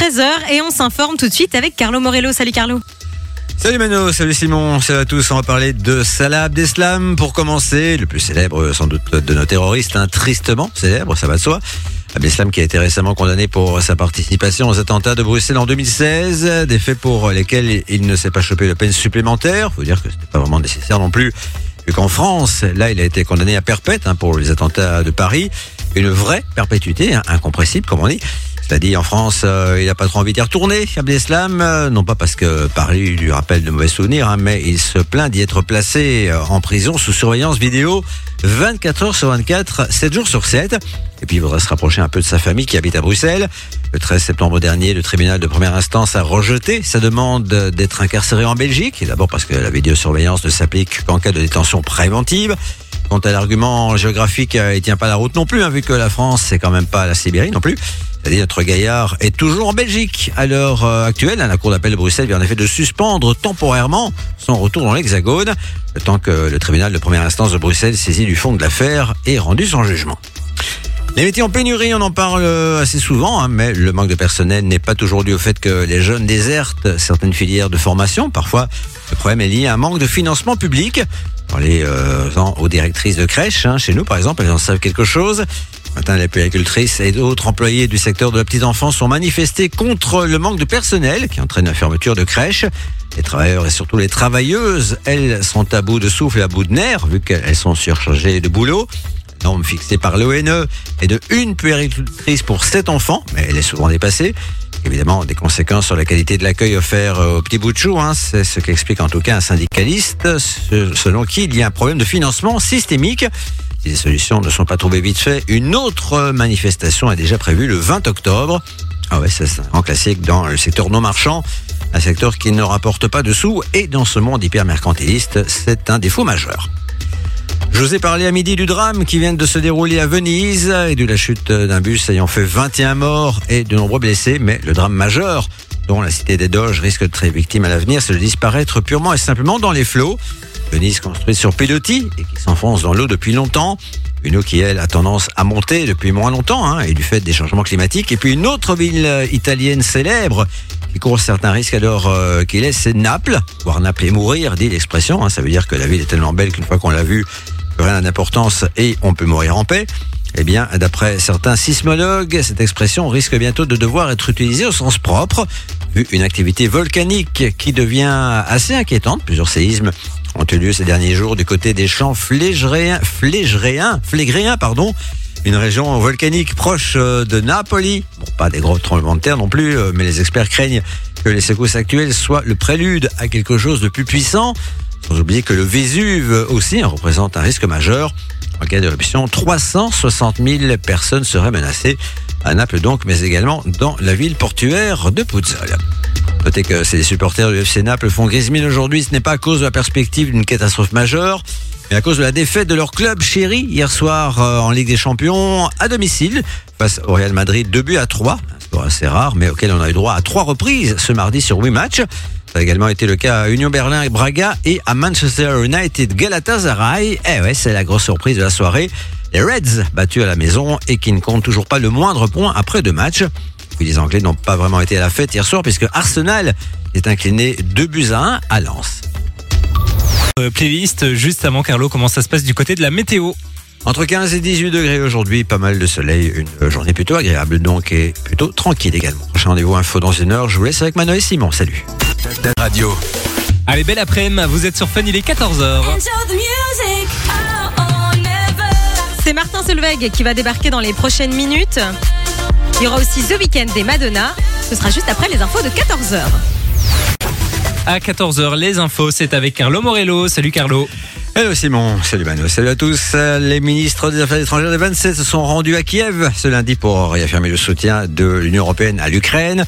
13h et on s'informe tout de suite avec Carlo Morello. Salut Carlo. Salut Mano, salut Simon, salut à tous. On va parler de Salah Abdeslam pour commencer, le plus célèbre sans doute de nos terroristes, hein, tristement célèbre, ça va de soi. Abdeslam qui a été récemment condamné pour sa participation aux attentats de Bruxelles en 2016, des faits pour lesquels il ne s'est pas chopé de peine supplémentaire. Faut dire que c'était pas vraiment nécessaire non plus, vu qu'en France, là, il a été condamné à perpète hein, pour les attentats de Paris, une vraie perpétuité, hein, incompressible comme on dit. C'est-à-dire dit en France, euh, il n'a pas trop envie d'y retourner, Abdeslam, euh, non pas parce que Paris lui rappelle de mauvais souvenirs, hein, mais il se plaint d'y être placé euh, en prison sous surveillance vidéo 24 heures sur 24, 7 jours sur 7. Et puis il voudrait se rapprocher un peu de sa famille qui habite à Bruxelles. Le 13 septembre dernier, le tribunal de première instance a rejeté sa demande d'être incarcéré en Belgique. D'abord parce que la vidéosurveillance ne s'applique qu'en cas de détention préventive. Quant à l'argument géographique, il tient pas la route non plus, hein, vu que la France, c'est quand même pas la Sibérie non plus. C'est-à-dire notre gaillard est toujours en Belgique. À l'heure euh, actuelle, la Cour d'appel de Bruxelles vient en effet de suspendre temporairement son retour dans l'Hexagone, le temps que le tribunal de première instance de Bruxelles saisit du fond de l'affaire et rendu son jugement. Les métiers en pénurie, on en parle assez souvent, hein, mais le manque de personnel n'est pas toujours dû au fait que les jeunes désertent certaines filières de formation. Parfois, le problème est lié à un manque de financement public. Parlez euh, aux directrices de crèche, hein, chez nous par exemple, elles en savent quelque chose. Matin, les puéricultrices et d'autres employés du secteur de la petite enfance sont manifestés contre le manque de personnel qui entraîne la fermeture de crèches. Les travailleurs et surtout les travailleuses, elles sont à bout de souffle à bout de nerfs vu qu'elles sont surchargées de boulot. Norme fixée par l'ONE est de une puéricultrice pour sept enfants, mais elle est souvent dépassée. Évidemment, des conséquences sur la qualité de l'accueil offert au petit bout de chou, hein. c'est ce qu'explique en tout cas un syndicaliste, selon qui il y a un problème de financement systémique. Si les solutions ne sont pas trouvées vite fait, une autre manifestation est déjà prévue le 20 octobre. Ah ouais, c'est un classique dans le secteur non marchand, un secteur qui ne rapporte pas de sous et dans ce monde hyper mercantiliste, c'est un défaut majeur. Je vous ai parlé à midi du drame qui vient de se dérouler à Venise et de la chute d'un bus ayant fait 21 morts et de nombreux blessés, mais le drame majeur dont la cité des Doges risque de très victime à l'avenir, c'est de disparaître purement et simplement dans les flots. Venise construite sur pilotis et qui s'enfonce dans l'eau depuis longtemps. Une eau qui, elle, a tendance à monter depuis moins longtemps, hein, et du fait des changements climatiques. Et puis une autre ville euh, italienne célèbre qui court certains risques alors euh, qu'il est, c'est Naples. Voir Naples et mourir, dit l'expression. Hein, ça veut dire que la ville est tellement belle qu'une fois qu'on l'a vue, rien n'a d'importance et on peut mourir en paix. Eh bien, d'après certains sismologues, cette expression risque bientôt de devoir être utilisée au sens propre, vu une activité volcanique qui devient assez inquiétante. Plusieurs séismes ont eu lieu ces derniers jours du côté des champs flégréens, flégréens, flégréens, pardon, une région volcanique proche euh, de Napoli. Bon, pas des gros tremblements de terre non plus, euh, mais les experts craignent que les secousses actuelles soient le prélude à quelque chose de plus puissant. Sans oublier que le Vésuve aussi représente un risque majeur. En cas d'éruption, 360 000 personnes seraient menacées à Naples donc, mais également dans la ville portuaire de Puzzol. Notez que ces supporters du FC Naples font grise mine aujourd'hui. Ce n'est pas à cause de la perspective d'une catastrophe majeure, mais à cause de la défaite de leur club chéri hier soir euh, en Ligue des Champions à domicile face au Real Madrid. Deux buts à trois, un score assez rare, mais auquel on a eu droit à trois reprises ce mardi sur huit matchs. Ça a également été le cas à Union Berlin et Braga et à Manchester United Galatasaray. Eh ouais, c'est la grosse surprise de la soirée. Les Reds battus à la maison et qui ne comptent toujours pas le moindre point après deux matchs. Puis les Anglais n'ont pas vraiment été à la fête hier soir puisque Arsenal est incliné 2 buts à 1 à Lens. Euh, playlist juste avant Carlo, comment ça se passe du côté de la météo? Entre 15 et 18 degrés aujourd'hui, pas mal de soleil, une journée plutôt agréable donc et plutôt tranquille également. Prochain rendez-vous info dans une heure, je vous laisse avec Mano et Simon, salut. Radio. Allez, belle après-midi, vous êtes sur Fun, il est 14h. C'est Martin Solveig qui va débarquer dans les prochaines minutes. Il y aura aussi The Weeknd et Madonna. Ce sera juste après les infos de 14h. À 14h, les infos, c'est avec Carlo Morello. Salut Carlo. Hello Simon, salut Manu, salut à tous. Les ministres des Affaires étrangères des 27 se sont rendus à Kiev ce lundi pour réaffirmer le soutien de l'Union Européenne à l'Ukraine.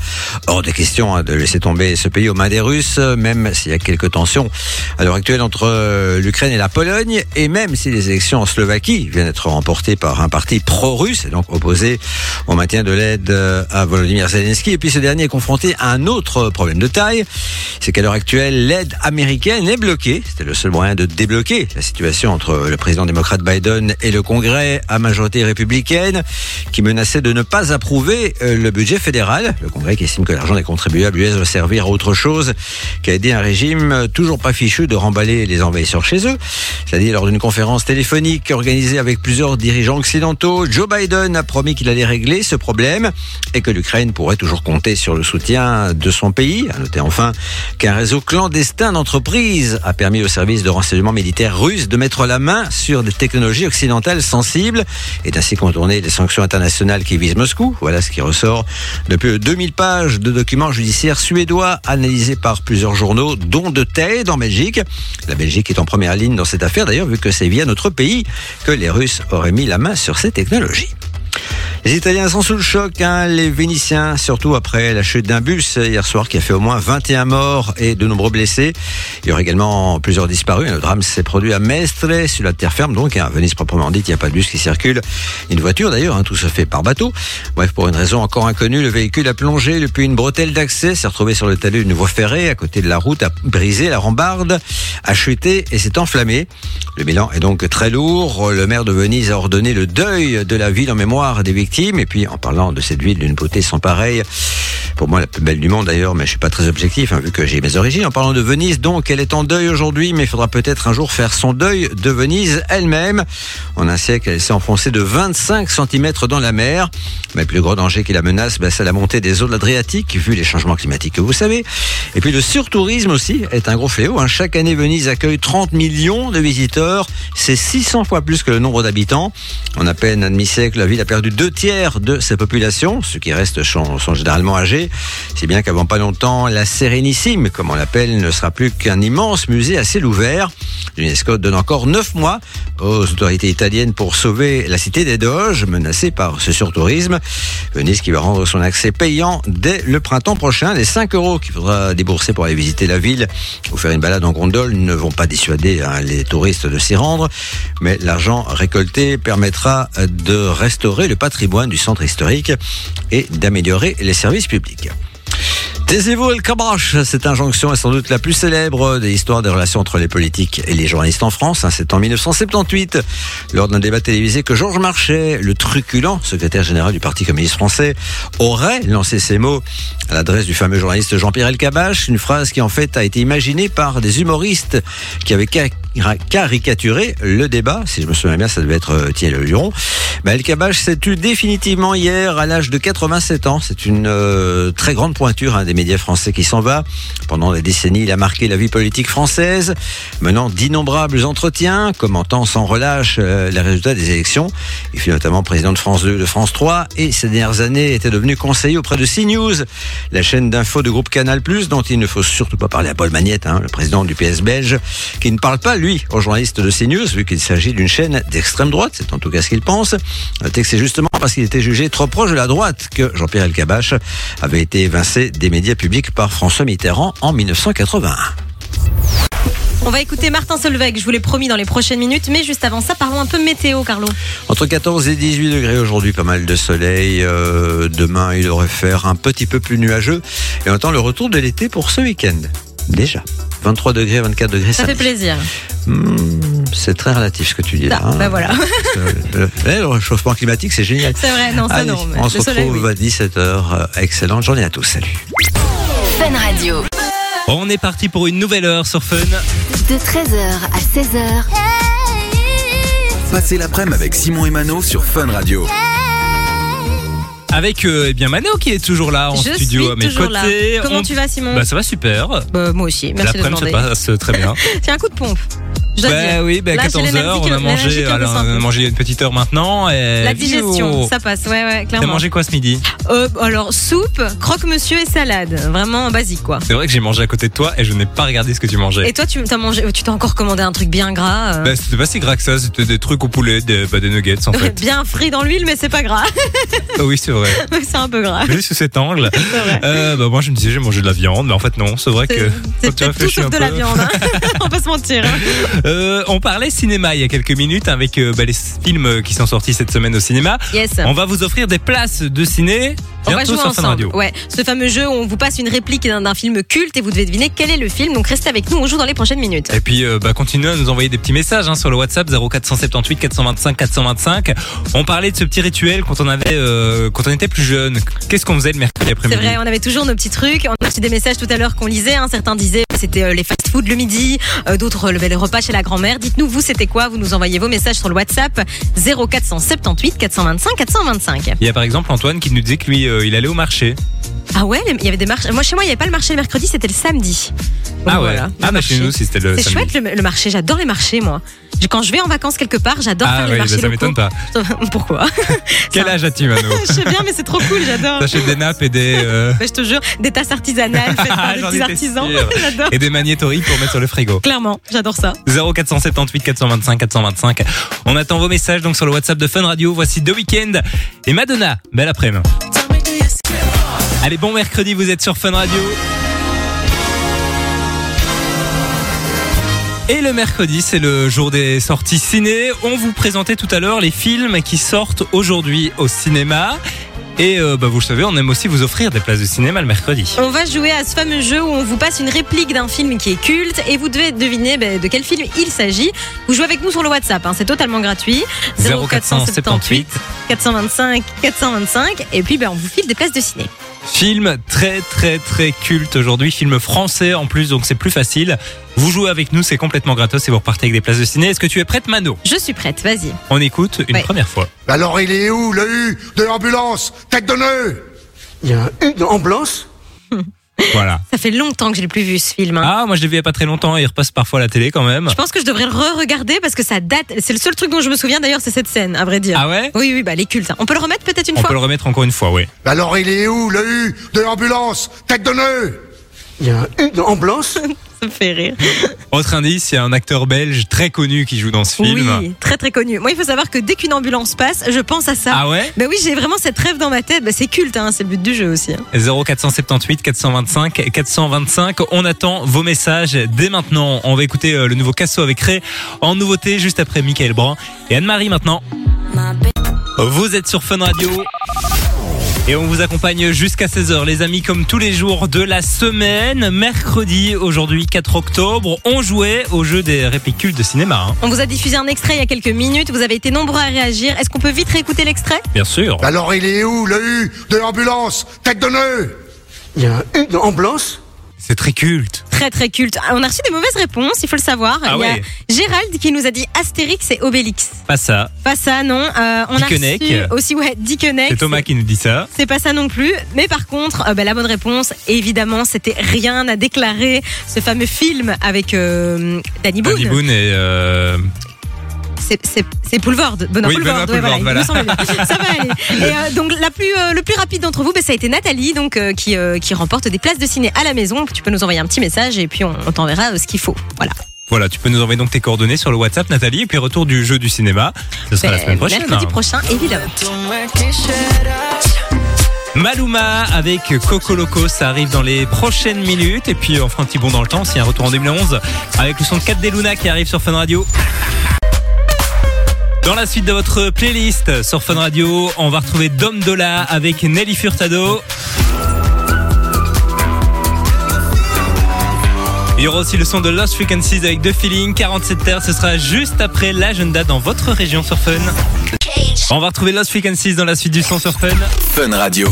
Hors de question hein, de laisser tomber ce pays aux mains des Russes, même s'il y a quelques tensions à l'heure actuelle entre euh, l'Ukraine et la Pologne, et même si les élections en Slovaquie viennent d'être remportées par un parti pro-russe, et donc opposé au maintien de l'aide euh, à Volodymyr Zelensky, et puis ce dernier est confronté à un autre problème de taille, c'est qu'à l'heure actuelle, l'aide américaine est bloquée. C'était le seul moyen de débloquer la situation entre le président démocrate Biden et le Congrès à majorité républicaine qui menaçait de ne pas approuver euh, le budget fédéral. Le Congrès qui estime que l'argent des contribuables US doit servir à autre chose qu'à aider un régime toujours pas fichu de remballer les envahisseurs chez eux. C'est-à-dire lors d'une conférence téléphonique organisée avec plusieurs dirigeants occidentaux, Joe Biden a promis qu'il allait régler ce problème et que l'Ukraine pourrait toujours compter sur le soutien de son pays. À noter enfin qu'un réseau clandestin d'entreprises a permis au service de renseignement militaire russe de mettre la main sur des technologies occidentales sensibles et d'ainsi contourner les sanctions internationales qui visent Moscou. Voilà ce qui ressort depuis 2000 pages de documents judiciaires suédois analysés par plusieurs journaux, dont de TED en Belgique. La Belgique est en première ligne dans cette affaire d'ailleurs, vu que c'est via notre pays que les Russes auraient mis la main sur ces technologies. Les Italiens sont sous le choc, hein, les Vénitiens, surtout après la chute d'un bus hier soir qui a fait au moins 21 morts et de nombreux blessés. Il y aura également plusieurs disparus. Le drame s'est produit à Mestre, sur la terre ferme, donc à Venise proprement dit, il n'y a pas de bus qui circule. Une voiture d'ailleurs, hein, tout se fait par bateau. Bref, pour une raison encore inconnue, le véhicule a plongé depuis une bretelle d'accès, s'est retrouvé sur le talus d'une voie ferrée à côté de la route, a brisé la rambarde, a chuté et s'est enflammé. Le bilan est donc très lourd. Le maire de Venise a ordonné le deuil de la ville en mémoire des victimes et puis, en parlant de cette ville d'une beauté sans pareille, pour moi la plus belle du monde d'ailleurs, mais je suis pas très objectif, hein, vu que j'ai mes origines. En parlant de Venise, donc, elle est en deuil aujourd'hui, mais il faudra peut-être un jour faire son deuil de Venise elle-même. En un siècle, elle s'est enfoncée de 25 cm dans la mer. Mais le plus gros danger qui la menace, ben, c'est la montée des eaux de l'Adriatique, vu les changements climatiques que vous savez. Et puis le surtourisme aussi est un gros fléau. Hein. Chaque année, Venise accueille 30 millions de visiteurs. C'est 600 fois plus que le nombre d'habitants. En à peine un demi-siècle, la ville a perdu deux tiers de sa population. Ceux qui restent sont, généralement âgés. C'est bien qu'avant pas longtemps, la Sérénissime, comme on l'appelle, ne sera plus qu'un immense musée à ciel ouvert. L'UNESCO donne encore 9 mois aux autorités italiennes pour sauver la cité des Doges, menacée par ce surtourisme. Venise qui va rendre son accès payant dès le printemps prochain. Les 5 euros qu'il faudra débourser pour aller visiter la ville ou faire une balade en gondole ne vont pas dissuader hein, les touristes de s'y rendre, mais l'argent récolté permettra de restaurer le patrimoine du centre historique et d'améliorer les services publics. Taisez-vous El Kabrash, cette injonction est sans doute la plus célèbre des histoires des relations entre les politiques et les journalistes en France. C'est en 1978, lors d'un débat télévisé, que Georges Marchais, le truculent secrétaire général du Parti communiste français, aurait lancé ces mots à l'adresse du fameux journaliste Jean-Pierre Elkabach, une phrase qui en fait a été imaginée par des humoristes qui avaient caricaturé le débat. Si je me souviens bien, ça devait être euh, Thierry Luron. Bah, El Kabach s'est tué définitivement hier à l'âge de 87 ans. C'est une euh, très grande pointure hein, des médias français qui s'en va. Pendant des décennies, il a marqué la vie politique française, menant d'innombrables entretiens, commentant sans relâche euh, les résultats des élections. Il fut notamment président de France 2, de France 3 et ces dernières années était devenu conseiller auprès de CNews, la chaîne d'info de groupe Canal+, dont il ne faut surtout pas parler à Paul Magnette, hein, le président du PS belge, qui ne parle pas lui, aux journalistes de CNews, vu qu'il s'agit d'une chaîne d'extrême droite, c'est en tout cas ce qu'il pense. Notez que c'est justement parce qu'il était jugé trop proche de la droite que Jean-Pierre Elkabach avait été évincé des médias publics par François Mitterrand en 1981. On va écouter Martin Solveig, je vous l'ai promis dans les prochaines minutes, mais juste avant ça, parlons un peu météo, Carlo. Entre 14 et 18 degrés aujourd'hui, pas mal de soleil. Euh, demain, il aurait faire un petit peu plus nuageux. Et on attend le retour de l'été pour ce week-end. Déjà. 23 degrés, 24 degrés. Ça fait plaisir. Hmm, c'est très relatif ce que tu dis là. Ah, bah voilà. Le, le, réchauffement climatique, c'est génial. C'est vrai, non, ça Allez, non. on se retrouve oui. à 17h. Excellente journée à tous. Salut. Fun Radio. On est parti pour une nouvelle heure sur Fun. De 13h à 16h, Passez l'après-midi avec Simon et Mano sur Fun Radio. Avec euh, eh bien Mano qui est toujours là en Je studio suis à mes toujours côtés. Comment On- tu vas, Simon? Bah ça va super. Bah, Moi aussi, merci de L'après-midi se demander. passe très bien. Tiens, un coup de pompe. Je Bah oui, bah, Là, j'ai 14 l'énergie h qui- on a mangé, alors, on a mangé une petite heure maintenant. Et La digestion, ça passe, ouais, ouais, T'as clairement. mangé quoi ce midi Euh, alors, soupe, croque-monsieur et salade. Vraiment basique, quoi. C'est vrai que j'ai mangé à côté de toi et je n'ai pas regardé ce que tu mangeais. Et toi, tu t'as mangé, tu t'as encore commandé un truc bien gras, euh, Bah, c'était pas si gras que ça, c'était des trucs au poulet, des, bah, des nuggets en fait. bien frit dans l'huile, mais c'est pas gras. Ah oui, c'est vrai. c'est un peu gras. Juste sous cet angle. Vrai. Euh, bah, moi je me disais j'ai mangé de la viande, mais en fait non, c'est vrai que c'est tout sauf de la viande. hein. On peut se mentir. hein. Euh, on parlait cinéma il y a quelques minutes avec euh, bah, les films qui sont sortis cette semaine au cinéma. Yes. On va vous offrir des places de ciné On va jouer sur ensemble. Radio. Ouais, ce fameux jeu où on vous passe une réplique d'un film culte et vous devez deviner quel est le film. Donc restez avec nous, on joue dans les prochaines minutes. Et puis, euh, bah, continuez à nous envoyer des petits messages hein, sur le WhatsApp 0478 425 425. On parlait de ce petit rituel quand on avait, euh, quand on était plus jeune. Qu'est-ce qu'on faisait le mercredi C'est après-midi vrai, on avait toujours nos petits trucs. On a reçu des messages tout à l'heure qu'on lisait. hein. Certains disaient que c'était euh, les fast-food le midi, d'autres le les repas chez la grand-mère. Dites-nous, vous, c'était quoi? Vous nous envoyez vos messages sur le WhatsApp 0478 425 425. Il y a par exemple Antoine qui nous disait que lui, euh, il allait au marché. Ah ouais, il y avait des marchés. Moi, chez moi, il n'y avait pas le marché le mercredi, c'était le samedi. Donc ah ouais. voilà, le ah bah marché. chez nous, c'était le C'est samedi. chouette le, le marché, j'adore les marchés moi. Quand je vais en vacances quelque part, j'adore Ah faire ouais, les bah, marchés ça locaux. m'étonne pas. Pourquoi? Quel âge as-tu, Mano? Je sais bien, mais c'est trop cool, j'adore. T'achètes des nappes et des euh, Bah, je te jure, des tasses artisanales faites par des petits artisans. j'adore. et des magnétories pour mettre sur le frigo. Clairement, j'adore ça. 0478 425 425. On attend vos messages donc sur le WhatsApp de Fun Radio. Voici deux week-ends et Madonna. Belle après-midi. Allez, bon mercredi, vous êtes sur Fun Radio. Et le mercredi, c'est le jour des sorties ciné. On vous présentait tout à l'heure les films qui sortent aujourd'hui au cinéma. Et euh, bah, vous le savez, on aime aussi vous offrir des places de cinéma le mercredi. On va jouer à ce fameux jeu où on vous passe une réplique d'un film qui est culte et vous devez deviner ben, de quel film il s'agit. Vous jouez avec nous sur le WhatsApp, hein, c'est totalement gratuit. 0478 425 425 et puis ben, on vous file des places de ciné. Film très très très culte aujourd'hui, film français en plus, donc c'est plus facile. Vous jouez avec nous, c'est complètement gratos et vous repartez avec des places de ciné. Est-ce que tu es prête, Mano? Je suis prête, vas-y. On écoute une Ouais. première fois. Alors il est où le U de l'ambulance? Tête de nœud Il y a un U dans ambulance Voilà. Ça fait longtemps que je l'ai plus vu ce film. hein. Ah, moi je l'ai vu il y a pas très longtemps, il repasse parfois à la télé quand même. Je pense que je devrais le re-regarder parce que ça date. C'est le seul truc dont je me souviens d'ailleurs, c'est cette scène, à vrai dire. Ah ouais? Oui, oui, bah les cultes. hein. On peut le remettre peut-être une On fois? peut le remettre encore une fois, oui. Alors il est où le U de l'ambulance? Tête de nœud Il y a un U dans ambulance? Ça me fait rire. Autre indice, il y a un acteur belge très connu qui joue dans ce film. Oui, très très connu. Moi, il faut savoir que dès qu'une ambulance passe, je pense à ça. Ah ouais? Bah oui, j'ai vraiment cette rêve dans ma tête. Bah, c'est culte, hein, c'est le but du jeu aussi. hein. 0478 425 425. On attend vos messages dès maintenant. On va écouter euh, le nouveau Casso avec Ray en nouveauté juste après Michael Brand et Anne-Marie maintenant. Vous êtes sur Fun Radio. Et on vous accompagne jusqu'à 16h, les amis, comme tous les jours de la semaine. Mercredi, aujourd'hui 4 octobre, on jouait au jeu des répliques cultes de cinéma. hein. On vous a diffusé un extrait il y a quelques minutes. Vous avez été nombreux à réagir. Est-ce qu'on peut vite réécouter l'extrait? Bien sûr. Alors il est où le U de l'ambulance? Tête de nœud Il y a un U dans ambulance C'est très culte. Très très culte. Ah, On a reçu des mauvaises réponses, il faut le savoir. Ah il y a ouais. Gérald qui nous a dit Astérix et Obélix. Pas ça. Pas ça, non. Euh, on a Dickeneck. reçu aussi ouais, Dickeneck. C'est Thomas qui nous dit ça. C'est pas ça non plus. Mais par contre, euh, bah, la bonne réponse, évidemment, c'était rien à déclarer. Ce fameux film avec euh, Danny Boone. Danny Boone et C'est- Poulvord. Benoît Oui, Poulvord. Benoît ouais, Poulvord, voilà. ça va aller. Et euh, donc la plus, euh, le plus rapide d'entre vous, bah, ça a été Nathalie, donc euh, qui, qui remporte des places de ciné à la maison. Tu peux nous envoyer un petit message et puis on, on t'enverra ce qu'il faut. Voilà. Voilà, tu peux nous envoyer donc tes coordonnées sur le WhatsApp, Nathalie, et puis retour du jeu du cinéma. Ce sera la Ben, semaine prochaine. Mercredi hein. prochain, évidemment. Maluma avec Coco Loco, ça arrive dans les prochaines minutes. Et puis on fera un petit bond dans le temps, s'il y a un retour en 2011, avec le son de 4 des Luna qui arrive sur Fun Radio. Dans la suite de votre playlist sur Fun Radio, on va retrouver Dom Dola avec Nelly Furtado. Il y aura aussi le son de Lost Frequencies avec The Feeling, 47 terres. Ce sera juste après l'agenda dans votre région sur Fun. On va retrouver Lost Frequencies dans la suite du son sur Fun. Fun Radio.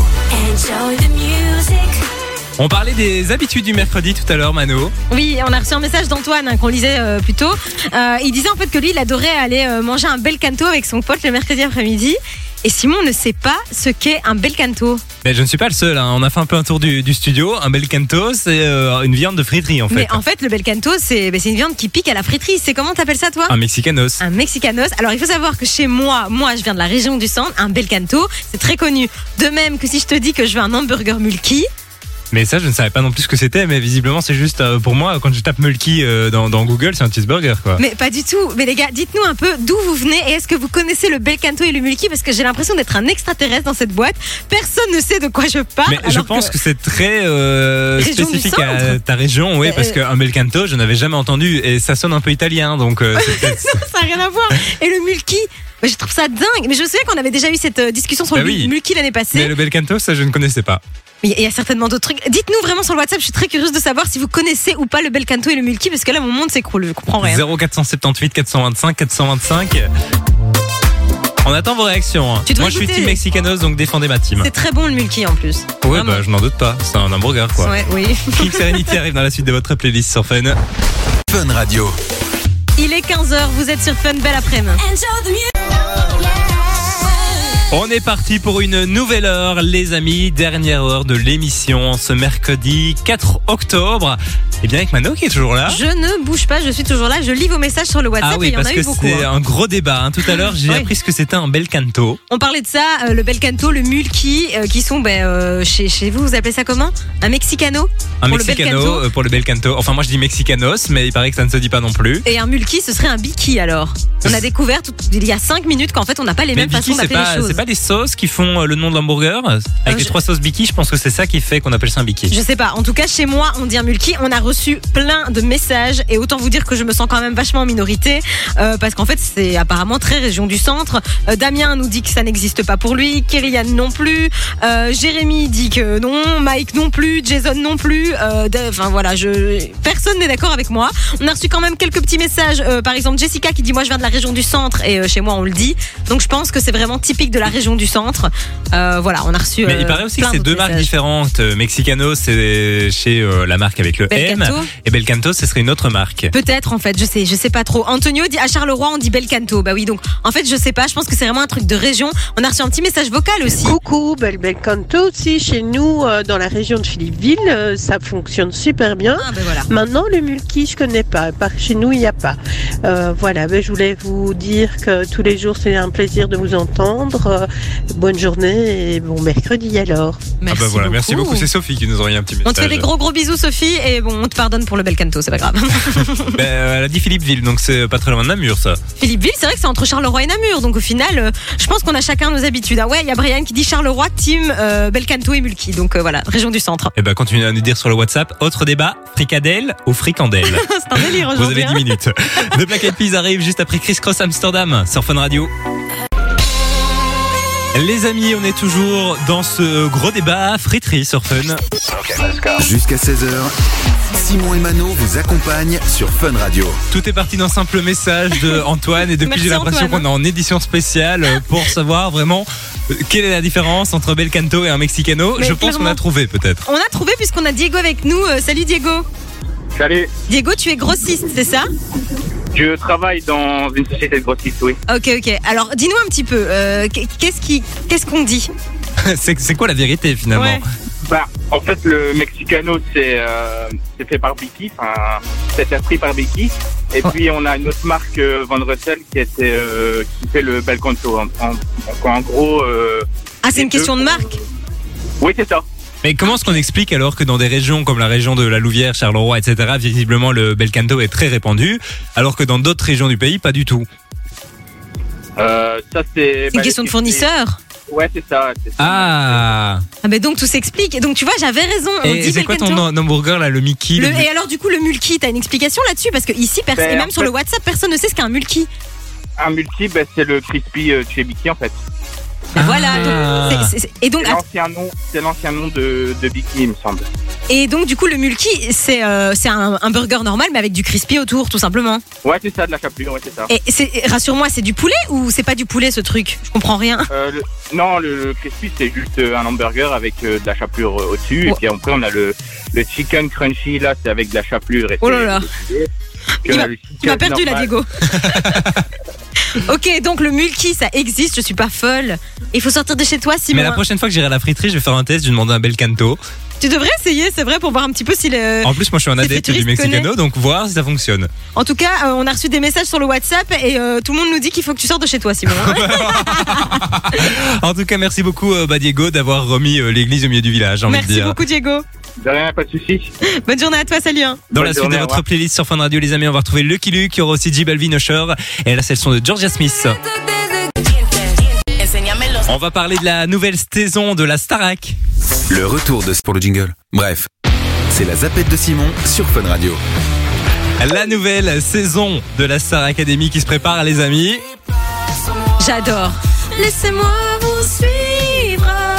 On parlait des habitudes du mercredi tout à l'heure, Mano. Oui, on a reçu un message d'Antoine hein, qu'on lisait euh, plus tôt. Euh, il disait en fait que lui, il adorait aller euh, manger un bel canto avec son pote le mercredi après-midi. Et Simon ne sait pas ce qu'est un bel canto. Mais je ne suis pas le seul. hein. On a fait un peu un tour du, du studio. Un bel canto, c'est euh, une viande de friterie en fait. Mais en fait, le bel canto, c'est ben, c'est une viande qui pique à la friterie. C'est comment t'appelles ça, toi? Un mexicanos. Un mexicanos. Alors, il faut savoir que chez moi, moi, je viens de la région du centre, un bel canto, c'est très connu. De même que si je te dis que je veux un hamburger mulky, Mais ça, je ne savais pas non plus ce que c'était. Mais visiblement, c'est juste euh, pour moi, quand je tape Mulky euh, dans, dans Google, c'est un cheeseburger quoi. mais pas du tout. Mais les gars, dites-nous un peu d'où vous venez et est-ce que vous connaissez le bel canto et le mulky parce que j'ai l'impression d'être un extraterrestre dans cette boîte. Personne ne sait de quoi je parle. Mais je pense que, c'est très euh, spécifique à ta région, oui, Euh, parce qu'un bel canto, je n'avais jamais entendu et ça sonne un peu italien, donc euh, peut-être- ça n'a rien à voir. Et le mulky, Mais je trouve ça dingue. Mais je me souviens qu'on avait déjà eu cette euh, discussion sur Bah le oui. Mulky l'année passée. Mais le bel canto, ça je ne connaissais pas. Mais il y a certainement d'autres trucs. Dites-nous vraiment sur le WhatsApp, je suis très curieuse de savoir si vous connaissez ou pas le bel canto et le Mulky, parce que là, mon monde s'écroule, je comprends rien. 0478 425 425. On attend vos réactions. hein. Tu Moi je suis goûter. team Mexicanos donc défendez ma team. C'est très bon le Mulky en plus. Ouais Vraiment. bah je n'en doute pas, c'est un hamburger quoi. Ouais, oui. King Serenity arrive dans la suite de votre playlist sur Fun. Fun Radio. Il est 15h, vous êtes sur Fun, belle après-midi. On est parti pour une nouvelle heure, les amis. Dernière heure de l'émission ce mercredi 4 octobre. Et bien avec Mano qui est toujours là. Je ne bouge pas, je suis toujours là, je lis vos messages sur le WhatsApp Ah et oui, il y en a que eu beaucoup. c'est hein. un gros débat. hein. Tout à l'heure, j'ai Oui. appris ce que c'était un bel canto. On parlait de ça, euh, le bel canto, le mulki, euh, qui sont ben, euh, chez, chez vous, vous appelez ça comment? Un mexicano? Un Pour le bel mexicano canto? euh, pour le bel canto. Enfin, moi je dis mexicanos, mais il paraît que ça ne se dit pas non plus. Et un mulki, ce serait un biki alors? On a découvert tout- il y a 5 minutes qu'en fait on n'a pas les mêmes Biki, façons d'appeler les choses. c'est pas les sauces qui font euh, le nom de l'hamburger Avec Euh, les je- trois sauces Biki, je pense que c'est ça qui fait qu'on appelle ça un Biki. Je sais pas. En tout cas, chez moi, on dit un mulki. On a reçu plein de messages et autant vous dire que je me sens quand même vachement en minorité euh, parce qu'en fait, c'est apparemment très région du centre. Euh, Damien nous dit que ça n'existe pas pour lui. Kyrian non plus. Jérémy dit que non. Mike non plus. Jason non plus. Enfin voilà, je personne n'est d'accord avec moi. On a reçu quand même quelques petits messages. Par exemple, Jessica qui dit moi je viens de la région du centre et euh, chez moi on le dit. Donc je pense que c'est vraiment typique de la région du centre. Euh, voilà, on a reçu. Mais euh, il paraît aussi que c'est deux marques différentes. Euh, Mexicano, c'est chez euh, la marque avec le Bel M. Canto. Et Bel Canto, ce serait une autre marque. Peut-être en fait, je sais, je sais pas trop. Antonio dit à Charleroi on dit bel canto. Bah oui, donc en fait je sais pas. Je pense que c'est vraiment un truc de région. On a reçu un petit message vocal aussi. Coucou, bel bel canto aussi chez nous euh, dans la région de Philippeville, euh, ça fonctionne super bien. Ah ben voilà. Maintenant le mulki je connais pas, par chez nous il n'y a pas. Euh, voilà, ben, je voulais vous dire que tous les jours c'est un plaisir de vous entendre. Bonne journée et bon mercredi alors. Merci ah bah voilà, beaucoup. merci beaucoup. C'est Sophie qui nous a envoyé un petit message. On te fait des gros gros bisous Sophie et bon on te pardonne pour le bel canto, c'est pas grave. Ben, euh, elle a dit Philippeville, donc c'est pas très loin de Namur, ça. Philippeville, c'est vrai que c'est entre Charleroi et Namur, donc au final, euh, je pense qu'on a chacun nos habitudes. Ah ouais, il y a Brian qui dit Charleroi, Team, euh, bel canto et Mulki, donc euh, voilà, région du centre. Et ben, continuez à nous dire sur le WhatsApp. Autre débat, fricadelle ou fricandelle c'est un délire Vous aujourd'hui. avez 10 hein. minutes. The Black Eyed Peas arrive juste après Chris Cross Amsterdam sur Fun Radio. Les amis, on est toujours dans ce gros débat friterie sur Fun. Jusqu'à 16h, Simon et Mano vous accompagnent sur Fun Radio. Tout est parti d'un simple message de Antoine et depuis j'ai l'impression qu'on est en édition spéciale pour savoir vraiment euh, quelle est la différence entre bel canto et un mexicano. Mais Je pense qu'on a trouvé peut-être. On a trouvé puisqu'on a Diego avec nous. Euh, salut Diego. Salut, Diego, tu es grossiste, c'est ça? Je travaille dans une société de grossistes, oui. Ok, ok. Alors, dis-nous un petit peu, euh, qu'est-ce qui, qu'est-ce qu'on dit c'est c'est quoi la vérité finalement Ouais. Bah, en fait, le Mexicano, c'est euh, c'est fait par Biki, enfin, c'est servi par Biki. Et Oh. puis, on a une autre marque, euh, Van Russell, qui, était, euh, qui fait le bel conto. En, en, donc, en gros, euh, Ah, c'est une deux question de marque Oui, c'est ça. Mais comment est-ce qu'on explique alors que dans des régions comme la région de la Louvière, Charleroi, etc., visiblement le bel canto est très répandu, alors que dans d'autres régions du pays, pas du tout? Euh, ça, c'est. C'est une question de fournisseur Ouais, c'est ça. c'est ça. Ah Ah, mais donc tout s'explique. Donc tu vois, j'avais raison. On Et c'est quoi ton Belcanto. hamburger là, le Mickey Le- le- Et alors, du coup, le mulki, t'as une explication là-dessus? Parce que ici, Ben, et même sur fait- le WhatsApp, personne ne sait ce qu'est un mulki. Un multi, bah, c'est le crispy euh, chez Biki, en fait. Ah. Voilà. donc, c'est- c'est- et donc, C'est l'ancien nom, c'est l'ancien nom de, de Biki, il me semble. et donc, du coup, le mulki, c'est euh, c'est un, un burger normal, mais avec du crispy autour, tout simplement. Ouais, c'est ça, de la chapelure, ouais, c'est ça. Et c'est- et rassure-moi, c'est du poulet ou c'est pas du poulet ce truc? Je comprends rien. Euh, le- non, le, le crispy c'est juste euh, un hamburger avec euh, de la chapelure euh, au-dessus. Et puis après on a le, le chicken crunchy là, c'est avec de la chapelure. Et Oh là c'est- là. Puis Tu on a m'as- le Tu chicken m'as perdu là, normal. Diego. ok, donc le mulki, ça existe, je suis pas folle. Il faut sortir de chez toi, Simon. Mais la prochaine fois que j'irai à la friterie, je vais faire un test, je vais demander un bel canto. Tu devrais essayer, c'est vrai, pour voir un petit peu si le. En plus, moi je suis un adepte du mexicano, donc voir si ça fonctionne. En tout cas, euh, on a reçu des messages sur le WhatsApp et euh, tout le monde nous dit qu'il faut que tu sortes de chez toi, Simon. En tout cas, merci beaucoup euh, bah, Diego d'avoir remis l'église au milieu du village, j'ai envie de Merci dire. beaucoup, Diego. De rien, pas de soucis. Bonne journée à toi, salut. hein. Dans Bonne la suite journée, de votre playlist sur Fun Radio, les amis, on va retrouver Lucky Luke, il y aura aussi J Balvin Usher, et là c'est le son de Georgia Smith. On va parler de la nouvelle saison de la Starac. Le retour de pour le jingle. Bref, c'est la zapette de Simon sur Fun Radio. La nouvelle saison de la Star Academy qui se prépare, les amis. J'adore. Laissez-moi vous suivre.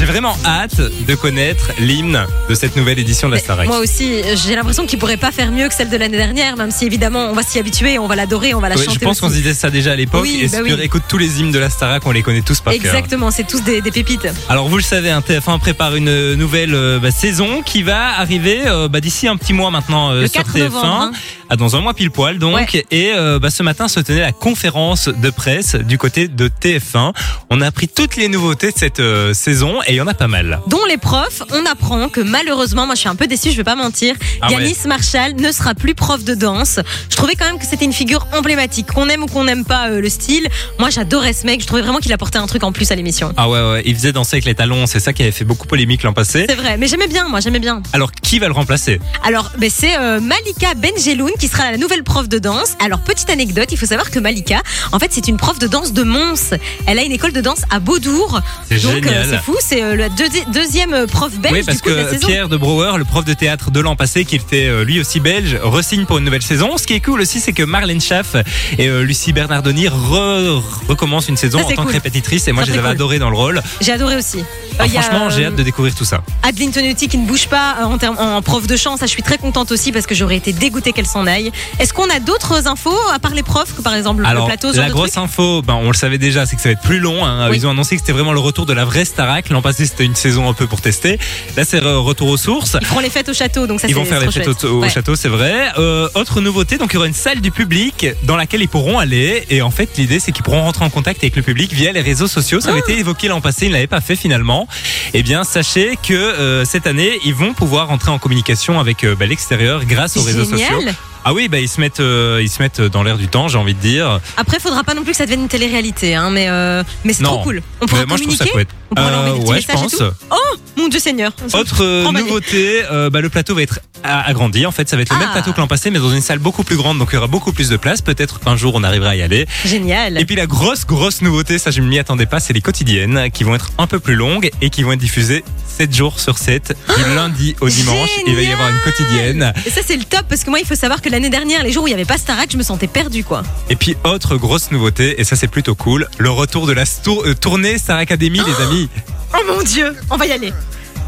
J'ai vraiment hâte de connaître l'hymne de cette nouvelle édition de la Starac. Moi aussi, j'ai l'impression qu'il pourrait pas faire mieux que celle de l'année dernière, même si évidemment on va s'y habituer, on va l'adorer, on va la chanter. je pense qu'on se disait ça déjà à l'époque. Oui, et bah oui. tu écoutes tous les hymnes de la Starac, on les connaît tous par cœur. Exactement, c'est tous des, des pépites. Alors vous le savez, un TF1 prépare une nouvelle euh, bah, saison qui va arriver euh, bah, d'ici un petit mois maintenant euh, sur 4 TF1. novembre, hein. Ah, dans un mois pile poil donc. Et bah, ce matin se tenait la conférence de presse du côté de TF1. On a appris toutes les nouveautés de cette saison et il y en a pas mal. Dont les profs, on apprend que malheureusement, moi je suis un peu déçue, je vais pas mentir, Ah Yanis Marshall ne sera plus prof de danse. Je trouvais quand même que c'était une figure emblématique, qu'on aime ou qu'on n'aime pas euh, le style. Moi j'adorais ce mec, je trouvais vraiment qu'il apportait un truc en plus à l'émission. Ah ouais, ouais, il faisait danser avec les talons, c'est ça qui avait fait beaucoup polémique l'an passé. C'est vrai, mais j'aimais bien, moi j'aimais bien. Alors qui va le remplacer? Alors, ben, c'est euh, Malika Benjeloun qui sera la nouvelle prof de danse. Alors, petite anecdote, il faut savoir que Malika, en fait, c'est une prof de danse de Mons. Elle a une école de danse à Beaudour. C'est Donc, euh, c'est fou, c'est euh, la deuxi- deuxième euh, prof belge Oui, parce du coup, de la que saison. Pierre de Brouwer, le prof de théâtre de l'an passé, qui était euh, lui aussi belge, resigne pour une nouvelle saison. Ce qui est cool aussi, c'est que Marlène Schaff et euh, Lucie Bernardoni re- recommencent une saison Ça, en c'est tant que répétitrice. Et moi, Ça, je les c'est avais cool. adorés dans le rôle. J'ai adoré aussi. A, franchement, j'ai euh, hâte de découvrir tout ça. Adeline Tonuti qui ne bouge pas euh, en, prof de chant, ça je suis très contente aussi parce que j'aurais été dégoûtée qu'elle s'en aille. Est-ce qu'on a d'autres infos à part les profs, que par exemple Alors, le plateau, la grosse info, ben, on le savait déjà, c'est que ça va être plus long. hein. Oui. Ils ont annoncé que c'était vraiment le retour de la vraie Starac. L'an passé, c'était une saison un peu pour tester. Là, c'est re- retour aux sources. Ils feront les fêtes au château, donc ça Ils vont faire les fêtes chouette. au, au Ouais. château, c'est vrai. Euh, autre nouveauté, donc il y aura une salle du public dans laquelle ils pourront aller. Et en fait, l'idée, c'est qu'ils pourront rentrer en contact avec le public via les réseaux sociaux. Ça avait Ah. été évoqué l'an passé, ils ne l'avaient pas fait finalement. Eh bien, sachez que euh, cette année, ils vont pouvoir rentrer en communication avec euh, bah, l'extérieur grâce aux réseaux Génial. sociaux. Ah oui, bah, ils se mettent, euh, ils se mettent dans l'air du temps, j'ai envie de dire. Après, faudra pas non plus que ça devienne une télé-réalité, hein, mais, euh, mais c'est Non. trop cool. On pourra Mais moi, je trouve communiquer. ça chouette. On pourra leur Euh, envoyer des petits ouais, je messages et pense. tout. Oh, mon Dieu Seigneur. Autre euh, nouveauté, euh, bah, le plateau va être agrandi. En fait, ça va être le Ah. même plateau que l'an passé, mais dans une salle beaucoup plus grande, donc il y aura beaucoup plus de place. Peut-être qu'un jour on arrivera à y aller. Génial. Et puis la grosse, grosse nouveauté, ça je ne m'y attendais pas, c'est les quotidiennes qui vont être un peu plus longues et qui vont être diffusées 7 jours sur 7, du lundi au dimanche. Il va y avoir une quotidienne. Et ça, c'est le top parce que moi, il faut savoir que l'année dernière, les jours où il y avait pas Starac, je me sentais perdue, quoi. Et puis autre grosse nouveauté, et ça c'est plutôt cool, le retour de la euh, tournée Star Academy, les amis. Oh mon Dieu, on va y aller.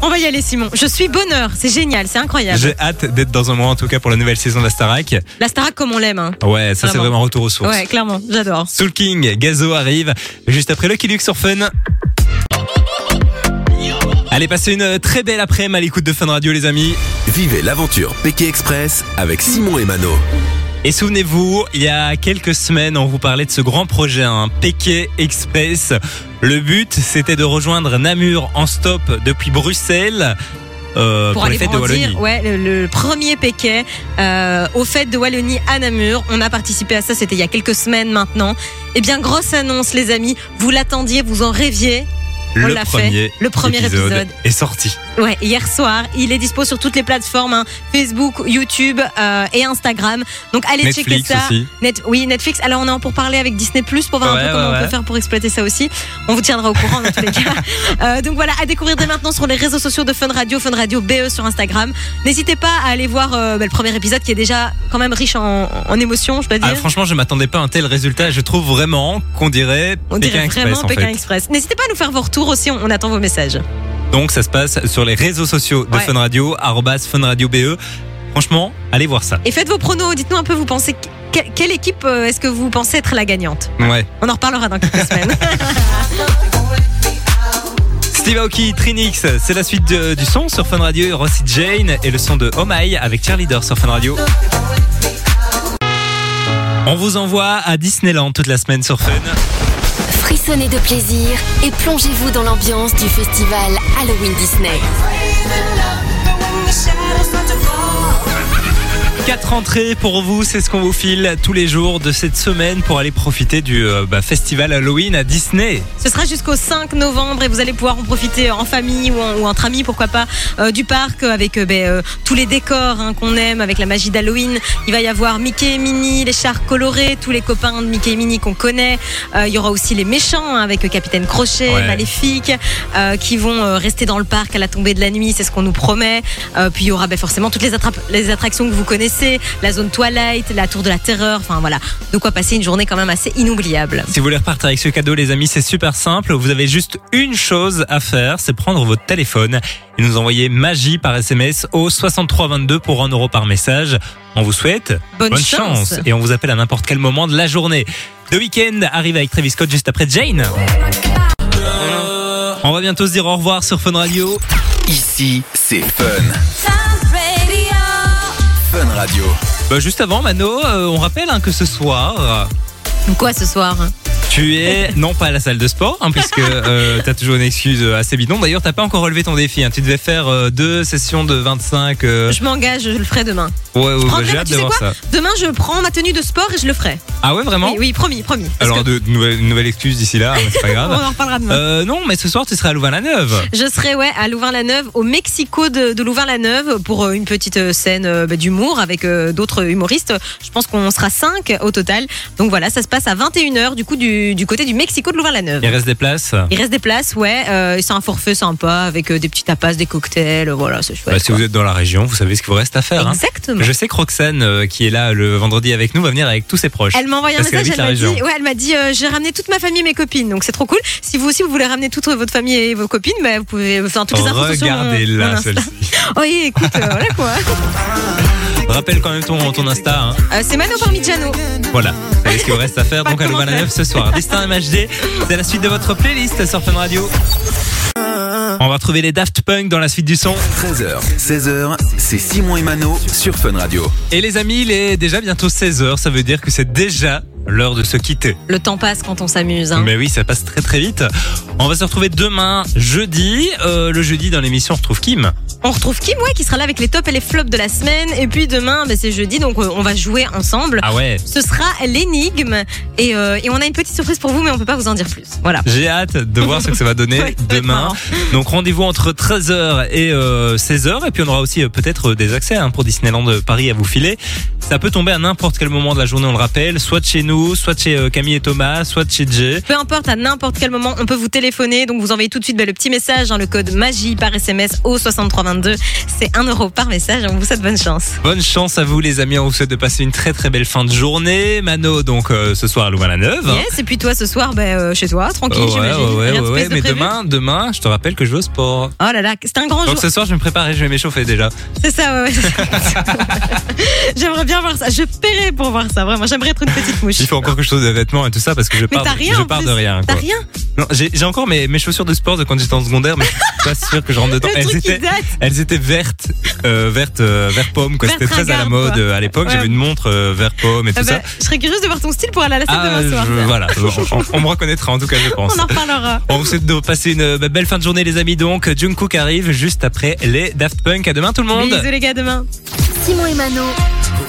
On va y aller, Simon. Je suis bonheur. C'est génial, c'est incroyable. J'ai hâte d'être dans un mois en tout cas pour la nouvelle saison de la Starac. La Starac comme on l'aime. Hein. Ouais, ça c'est Vraiment. retour aux sources. Ouais, clairement, j'adore. Soul King, Gazo arrive juste après le Luke sur Fun. Allez, passez une très belle après-midi à l'écoute de Fun Radio, les amis. Vivez l'aventure Pékin Express avec Simon et Mano. Et souvenez-vous, il y a quelques semaines, on vous parlait de ce grand projet, un Pékin Express. Le but, c'était de rejoindre Namur en stop depuis Bruxelles. euh, pour, les aller fêtes de brandir, Wallonie. ouais, le, le premier Péquet euh, aux fêtes de Wallonie à Namur. On a participé à ça, c'était il y a quelques semaines maintenant. Eh bien, grosse annonce, les amis. Vous l'attendiez, vous en rêviez. On Le l'a fait. Le premier épisode. est sorti. Ouais, hier soir, il est dispo sur toutes les plateformes hein, Facebook, YouTube euh, et Instagram. Donc allez checker Netflix ça. aussi. Net, oui, Netflix. Alors on est en pour parler avec Disney Plus pour voir Ouais, un peu comment ouais, on peut faire pour exploiter ça aussi. On vous tiendra au courant dans tous les cas. Euh, donc voilà, à découvrir dès maintenant sur les réseaux sociaux de Fun Radio, Fun Radio BE sur Instagram. N'hésitez pas à aller voir euh, bah, le premier épisode qui est déjà quand même riche en, en émotions, je dois dire. Ah, franchement, je m'attendais pas à un tel résultat. Je trouve vraiment qu'on dirait on Pékin dirait Express vraiment en Pékin fait. Express. N'hésitez pas à nous faire vos retours aussi, on, on attend vos messages. Donc ça se passe sur les réseaux sociaux de Ouais. Fun Radio, arrobas Fun Radio BE. Franchement, allez voir ça. Et faites vos pronos, dites-nous un peu, vous pensez que- quelle équipe euh, est-ce que vous pensez être la gagnante? Ouais. On en reparlera dans quelques semaines. Steve Aoki, Trinix, c'est la suite de- du son sur Fun Radio, Rossi Jane et le son de Oh My avec Cheerleader sur Fun Radio. On vous envoie à Disneyland toute la semaine sur Fun. Frissonnez de plaisir et plongez-vous dans l'ambiance du festival Halloween Disney. Quatre entrées pour vous, c'est ce qu'on vous file tous les jours de cette semaine pour aller profiter du euh, bah, festival Halloween à Disney. Ce sera jusqu'au 5 novembre et vous allez pouvoir en profiter en famille ou, en- ou entre amis, pourquoi pas, euh, du parc avec euh, ben, tous les décors hein, qu'on aime, avec la magie d'Halloween. Il va y avoir Mickey et Minnie, les chars colorés, tous les copains de Mickey et Minnie qu'on connaît. Il y aura aussi les méchants hein, avec Capitaine Crochet, Ouais. Maléfique, qui vont rester dans le parc à la tombée de la nuit, c'est ce qu'on nous promet. Puis il y aura ben, forcément toutes les attractions que vous connaissez la zone Twilight, la Tour de la Terreur, enfin voilà, de quoi passer une journée quand même assez inoubliable. Si vous voulez repartir avec ce cadeau, les amis, c'est super simple. Vous avez juste une chose à faire, c'est prendre votre téléphone et nous envoyer magie par SMS au 6322 pour 1 euro par message. On vous souhaite Bonne chance. et on vous appelle à n'importe quel moment de la journée. Le week-end arrive avec Travis Scott juste après Jane. On va bientôt se dire au revoir sur Fun Radio. Ici, c'est Fun. Fun Radio. Bah, juste avant, Mano, euh, on rappelle hein, que ce soir, Quoi ce soir tu es non pas à la salle de sport, hein, puisque euh, t'as toujours une excuse assez bidon. D'ailleurs, t'as pas encore relevé ton défi. hein. Tu devais faire euh, deux sessions de 25. euh, Je m'engage, je le ferai demain. Ouais, ouais, Je prendrai- j'ai hâte tu de sais voir quoi ça. Demain, je prends ma tenue de sport et je le ferai. Ah ouais, vraiment Oui, oui, promis, promis. Parce Alors, que- de, de nouvelles, une nouvelle excuse d'ici là, mais c'est pas on grave. en reparlera demain. Euh, non, mais ce soir, tu seras à Louvain-la-Neuve. Je serai ouais à Louvain-la-Neuve, au Mexico de, de Louvain-la-Neuve pour euh, une petite euh, scène euh, bah, d'humour avec euh, d'autres humoristes. Je pense qu'on sera 5 au total. Donc voilà, ça se passe à 21h du coup du, du côté du Mexico de Louvain-la-Neuve. Il reste des places. Il reste des places, ouais. euh, c'est un forfait sympa avec euh, des petits tapas, des cocktails. euh, Voilà, c'est chouette. Bah, si quoi. vous êtes dans la région, vous savez ce qu'il vous reste à faire. hein. Exactement. Je sais que Roxane, euh, qui est là le vendredi avec nous, va venir avec tous ses proches. Elle m'a envoyé un Parce qu'elle message, habite elle la m'a dit, région. ouais, elle m'a dit, euh, j'ai ramené toute ma famille et mes copines, donc c'est trop cool. Si vous aussi vous voulez ramener toute votre famille et vos copines, bah, vous pouvez, enfin toutes les infos sont sur mon- mon Regardez-la, Insta. celle-ci. Oui, écoute, euh, voilà quoi. Rappelle quand même ton, ton Insta. Hein. Euh, c'est Mano Parmigiano. Voilà, vous savez ce qu'il vous reste à faire. Pas Donc à Louvain-la-Neuve ce soir. Destin MHD, c'est la suite de votre playlist sur Fun Radio. On va retrouver les Daft Punk dans la suite du son. 13h, 16h, c'est Simon et Mano sur Fun Radio. Et les amis, il est déjà bientôt 16h. Ça veut dire que c'est déjà l'heure de se quitter. Le temps passe quand on s'amuse. Hein. Mais oui, ça passe très très vite. On va se retrouver demain, jeudi. Euh, le jeudi, dans l'émission, on retrouve Kim. On retrouve Kim, ouais, qui sera là avec les tops et les flops de la semaine. Et puis demain, bah, c'est jeudi, donc euh, on va jouer ensemble. Ah ouais Ce sera l'énigme. Et, euh, et on a une petite surprise pour vous, mais on peut pas vous en dire plus. Voilà. J'ai hâte de voir ce que ça va donner Ouais, demain. Donc rendez-vous entre 13h et euh, 16h. Et puis on aura aussi peut-être des accès hein, pour Disneyland Paris à vous filer. Ça peut tomber à n'importe quel moment de la journée, on le rappelle. Soit de chez nous, soit de chez euh, Camille et Thomas, soit chez Jay. Peu importe, à n'importe quel moment, on peut vous téléphoner. Donc vous envoyez tout de suite bah, le petit message, hein, le code magie par SMS au 6322. C'est 1 euro par message. On vous souhaite bonne chance. Bonne chance à vous les amis, on vous souhaite de passer une très très belle fin de journée. Mano donc euh, ce soir à Louvain-la-Neuve. Yes, et puis toi ce soir, bah, euh, chez toi, tranquille, Oh, ouais, j'imagine. ouais, ouais, Rien de mais demain, demain, je te rappelle que je vais au sport. Oh là là, c'est un grand Donc jour. ce soir, je vais me préparer, je vais m'échauffer déjà. C'est ça, ouais. ouais. J'aimerais bien voir ça. Je paierais pour voir ça, vraiment. J'aimerais être une petite mouche. Il faut encore que je trouve des vêtements et tout ça parce que je Mais pars, t'as rien je pars de rien. T'as quoi. rien Non, j'ai j'ai encore mes, mes chaussures de sport de quand j'étais en secondaire, mais je suis pas sûr que je rentre dedans. Le Elles truc étaient, elles étaient vertes, euh, vertes, euh, vert pomme. quoi. Vert C'était très à la mode quoi. euh, à l'époque. Ouais. J'avais une montre euh, vert pomme et tout Ah bah, ça. je serais curieuse de voir ton style pour aller à la salle Ah, demain soir. je- voilà, on, on- on me reconnaîtra en tout cas, je pense. On en reparlera. On vous souhaite de passer une bah, belle fin de journée, les amis. Donc, Jungkook arrive juste après les Daft Punk. À demain, tout le monde. Bisous les gars, demain. Simon et Mano.